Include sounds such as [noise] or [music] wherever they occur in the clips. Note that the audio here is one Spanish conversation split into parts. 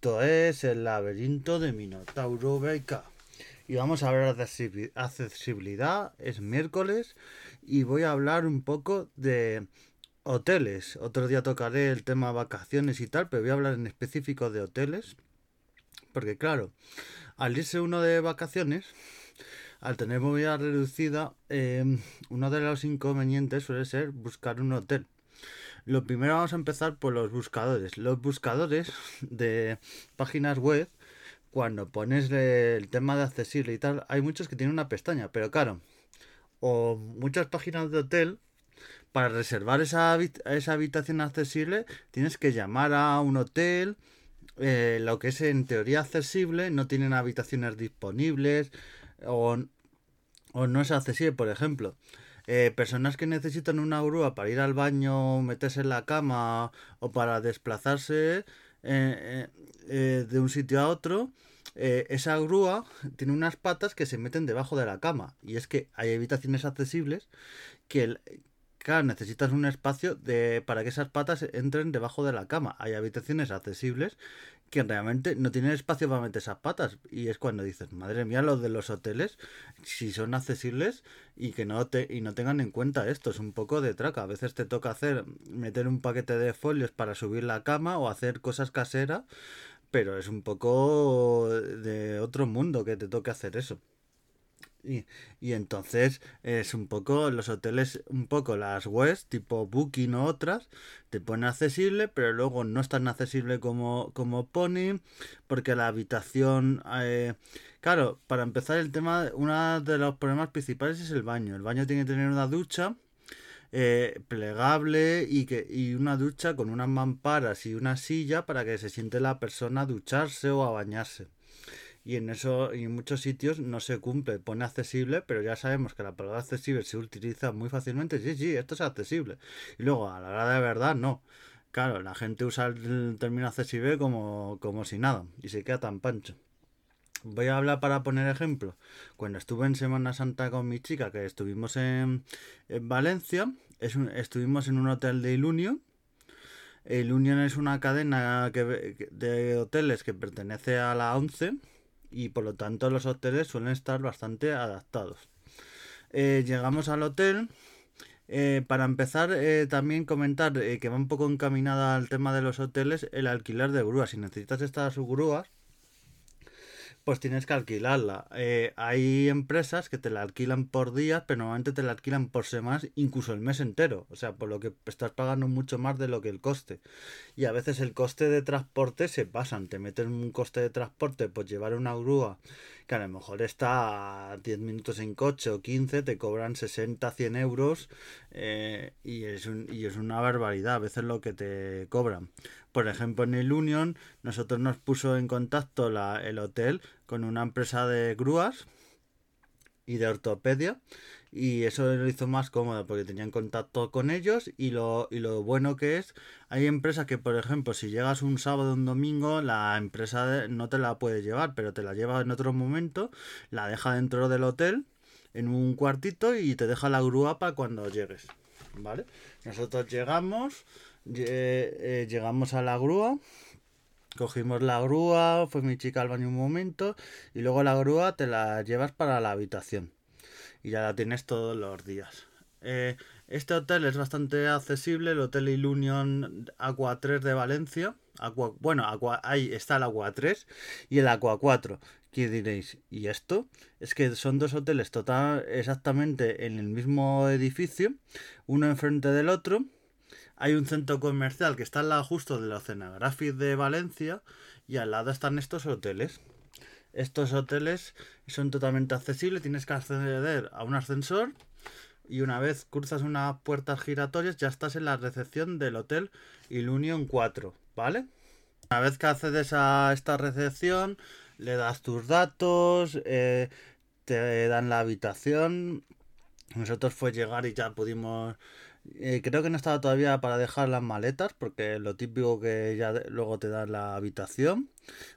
Esto es el laberinto de Minotauro BK. Y vamos a hablar de accesibilidad. Es miércoles y voy a hablar un poco de hoteles. Otro día tocaré el tema vacaciones y tal, pero voy a hablar en específico de hoteles. Porque claro, al irse uno de vacaciones, al tener movilidad reducida, eh, uno de los inconvenientes suele ser buscar un hotel. Lo primero vamos a empezar por los buscadores. Los buscadores de páginas web, cuando pones el tema de accesible y tal, hay muchos que tienen una pestaña, pero claro, o muchas páginas de hotel, para reservar esa, esa habitación accesible, tienes que llamar a un hotel, eh, lo que es en teoría accesible, no tienen habitaciones disponibles o, o no es accesible, por ejemplo. Eh, personas que necesitan una grúa para ir al baño, meterse en la cama o para desplazarse eh, eh, de un sitio a otro, esa grúa tiene unas patas que se meten debajo de la cama. Y es que hay habitaciones accesibles que, claro, necesitas un espacio de, para que esas patas entren debajo de la cama. Hay habitaciones accesibles que realmente no tienen espacio para meter esas patas. Y es cuando dices, madre mía, los de los hoteles, si son accesibles y que no te, y no tengan en cuenta esto, es un poco de traca. A veces te toca hacer, meter un paquete de folios para subir la cama o hacer cosas caseras, pero es un poco de otro mundo que te toque hacer eso. Y, y, entonces es un poco los hoteles, un poco las webs tipo Booking o otras, te ponen accesible, pero luego no es tan accesible como, como Pony, porque la habitación... Eh, claro, para empezar el tema, uno de los problemas principales es el baño. El baño tiene que tener una ducha eh, plegable y, que, y una ducha con unas mamparas y una silla para que se siente la persona a ducharse o a bañarse y en eso y en muchos sitios no se cumple, pone accesible, pero ya sabemos que la palabra accesible se utiliza muy fácilmente, sí, sí, esto es accesible. Y luego a la hora de verdad no. Claro, la gente usa el término accesible como, como si nada y se queda tan pancho. Voy a hablar para poner ejemplo. Cuando estuve en Semana Santa con mi chica, que estuvimos en, en Valencia, es estuvimos en un hotel de Ilunion. Ilunion es una cadena que, de hoteles que pertenece a la ONCE y por lo tanto los hoteles suelen estar bastante adaptados. Eh, llegamos al hotel. Eh, para empezar, eh, también comentar que va un poco encaminada al tema de los hoteles el alquiler de grúas. Si necesitas estas grúas, pues tienes que alquilarla. Eh, hay empresas que te la alquilan por días, pero normalmente te la alquilan por semanas, incluso el mes entero. O sea, por lo que estás pagando mucho más de lo que el coste. Y a veces el coste de transporte se pasan. Te meten un coste de transporte, pues llevar una grúa que a lo mejor está a 10 minutos en coche o 15, te cobran 60, 100 euros eh, y, es y es una barbaridad a veces lo que te cobran. Por ejemplo, en el Union, nosotros nos puso en contacto la, el hotel con una empresa de grúas y de ortopedia y eso lo hizo más cómodo porque tenían contacto con ellos y lo, y lo bueno que es, hay empresas que por ejemplo si llegas un sábado o un domingo la empresa no te la puede llevar pero te la lleva en otro momento, la deja dentro del hotel en un cuartito y te deja la grúa para cuando llegues, ¿vale? Nosotros llegamos, eh, llegamos a la grúa Cogimos la grúa, fue mi chica al baño un momento y luego la grúa te la llevas para la habitación y ya la tienes todos los días. Eh, este hotel es bastante accesible, el Hotel Ilunion Aqua 3 de Valencia. bueno, ahí está el Aqua 3 y el Aqua 4. ¿Qué diréis? ¿Y esto? Es que son dos hoteles total, exactamente en el mismo edificio, uno enfrente del otro. Hay un centro comercial que está al lado justo del Oceanographic de Valencia y al lado están estos hoteles. Estos hoteles son totalmente accesibles, tienes que acceder a un ascensor y una vez cruzas unas puertas giratorias ya estás en la recepción del hotel Ilunion 4, ¿vale? Una vez que accedes a esta recepción, le das tus datos, eh, te dan la habitación. Nosotros fue llegar y ya pudimos eh, creo que no estaba todavía para dejar las maletas, porque lo típico que ya luego te da la habitación.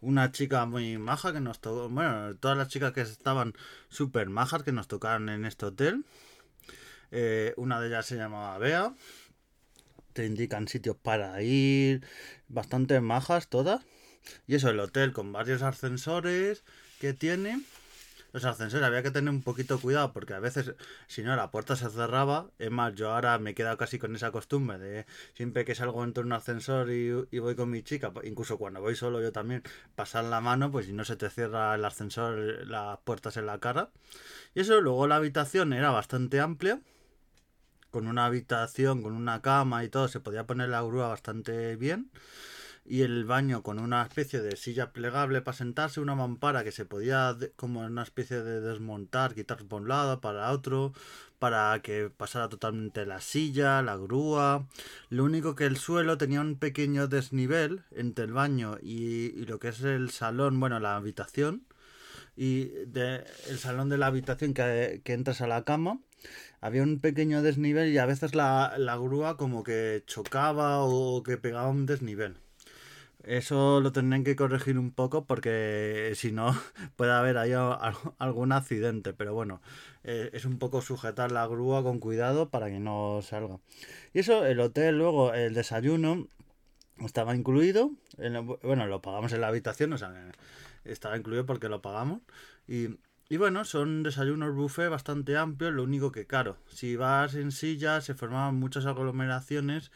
Una chica muy maja que nos tocó, bueno, todas las chicas que estaban súper majas que nos tocaron en este hotel. Eh, una de ellas se llamaba Bea. Te indican sitios para ir, bastante majas todas. Y eso, el hotel con varios ascensores que tiene los ascensores había que tener un poquito cuidado porque a veces, si no, la puerta se cerraba. Es más, yo ahora me he quedado casi con esa costumbre de siempre que salgo en un ascensor y, voy con mi chica, incluso cuando voy solo yo también, pasar la mano, pues si no se te cierra el ascensor, las puertas en la cara. Y eso, luego la habitación era bastante amplia con una habitación, con una cama y todo, se podía poner la grúa bastante bien y el baño con una especie de silla plegable para sentarse, una mampara que se podía como una especie de desmontar, quitar por un lado para otro, para que pasara totalmente la silla, la grúa. Lo único que el suelo tenía un pequeño desnivel entre el baño y, lo que es el salón, bueno, la habitación. Y de, el salón de la habitación que, que entras a la cama había un pequeño desnivel y a veces la, la, grúa como que chocaba o que pegaba un desnivel. Eso lo tendrían que corregir un poco porque si no [laughs] puede haber ahí algún accidente. Pero bueno, eh, es un poco sujetar la grúa con cuidado para que no salga. Y eso, el hotel, luego el desayuno estaba incluido. bueno, lo pagamos en la habitación, o sea, estaba incluido porque lo pagamos. Y, y bueno, son desayunos buffet bastante amplios. Lo único que, claro, si vas en silla se formaban muchas aglomeraciones.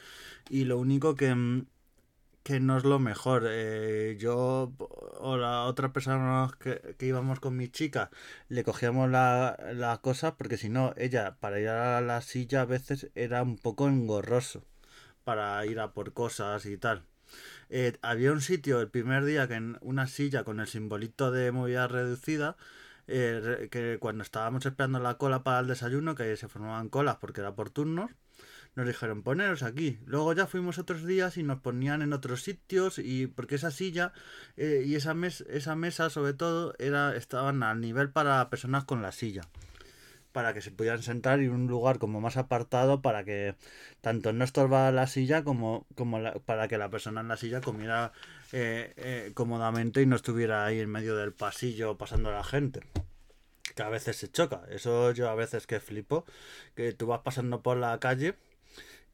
Y lo único que mm, que no es lo mejor. Eh, yo o la otra persona que, íbamos con mi chica le cogíamos la, la cosa porque si no, ella para ir a la silla a veces era un poco engorroso para ir a por cosas y tal. Eh, había un sitio el primer día que en una silla con el simbolito de movilidad reducida eh, que cuando estábamos esperando la cola para el desayuno que se formaban colas porque era por turnos nos dijeron poneros aquí. Luego ya fuimos otros días y nos ponían en otros sitios y porque esa silla eh, y esa, mes, esa mesa sobre todo era estaban al nivel para personas con la silla para que se pudieran sentar y un lugar como más apartado para que tanto no estorbara la silla como, como para que la persona en la silla comiera eh, eh, cómodamente y no estuviera ahí en medio del pasillo pasando a la gente que a veces se choca eso yo a veces que flipo que tú vas pasando por la calle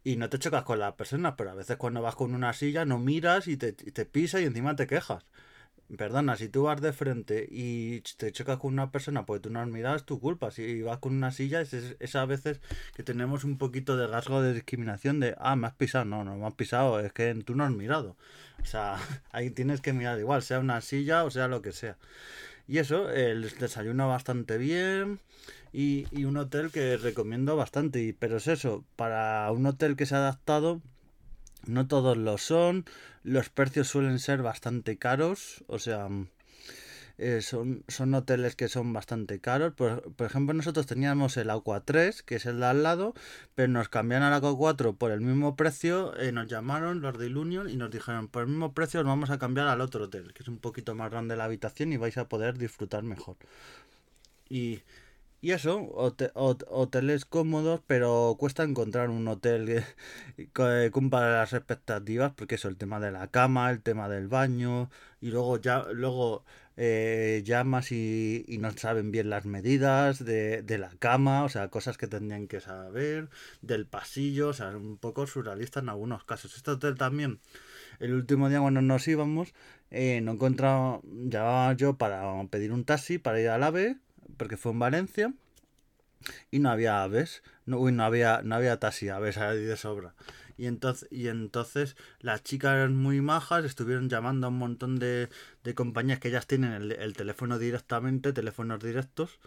y no te chocas con las personas, pero a veces cuando vas con una silla no miras y te, te pisa y encima te quejas. Perdona, si tú vas de frente y te chocas con una persona porque tú no has mirado, es tu culpa. Si vas con una silla, es, es, a veces que tenemos un poquito de rasgo de discriminación de, ah, me has pisado. No, no me has pisado, es que tú no has mirado. O sea, [laughs] ahí tienes que mirar igual, sea una silla o sea lo que sea. Y eso, el desayuno bastante bien y, y un hotel que recomiendo bastante. Pero es eso, para un hotel que se ha adaptado, no todos lo son, los precios suelen ser bastante caros, o sea, eh, son, son hoteles que son bastante caros. Por, por, ejemplo, nosotros teníamos el Aqua 3, que es el de al lado, pero nos cambiaron al Aqua 4 por el mismo precio. Eh, nos llamaron los de Ilunion y nos dijeron, por el mismo precio os vamos a cambiar al otro hotel, que es un poquito más grande la habitación y vais a poder disfrutar mejor. Y y eso, hoteles cómodos, pero cuesta encontrar un hotel que, cumpla las expectativas, porque eso, el tema de la cama, el tema del baño, y luego ya, luego eh, llamas y, no saben bien las medidas de, la cama, o sea, cosas que tendrían que saber, del pasillo, o sea, un poco surrealista en algunos casos. Este hotel también, el último día cuando nos íbamos, eh, no encontraba, llamaba yo para pedir un taxi para ir al AVE porque fue en Valencia y no había aves, no, no había, no había taxi, aves de sobra. Y entonces, y entonces las chicas eran muy majas, estuvieron llamando a un montón de, de compañías que ellas tienen el, el, teléfono directamente, teléfonos directos,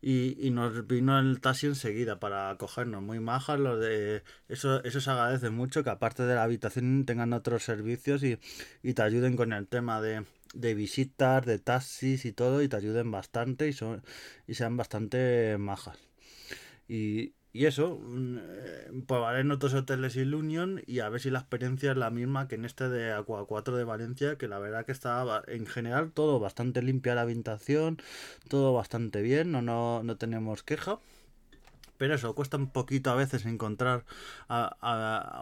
y, y, nos vino el taxi enseguida para cogernos. Muy majas, lo de eso, eso se agradece mucho, que aparte de la habitación tengan otros servicios y, y te ayuden con el tema de, de visitas, de taxis y todo, y te ayuden bastante y, son, y sean bastante majas. Y, y eso, mm, eh, probaré en otros hoteles Ilunion y a ver si la experiencia es la misma que en este de Aqua 4 de Valencia, que la verdad que está en general todo bastante limpia la habitación, todo bastante bien, no, no, no tenemos queja. Pero eso, cuesta un poquito a veces encontrar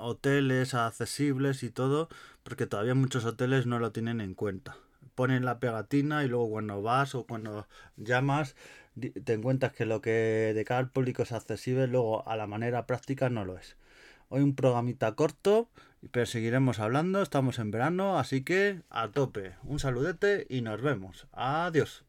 hoteles accesibles y todo, porque todavía muchos hoteles no lo tienen en cuenta ponen la pegatina y luego cuando vas o cuando llamas te encuentras que lo que de cara al público es accesible, luego a la manera práctica no lo es. Hoy un programita corto, pero seguiremos hablando. Estamos en verano, así que a tope. Un saludete y nos vemos. Adiós.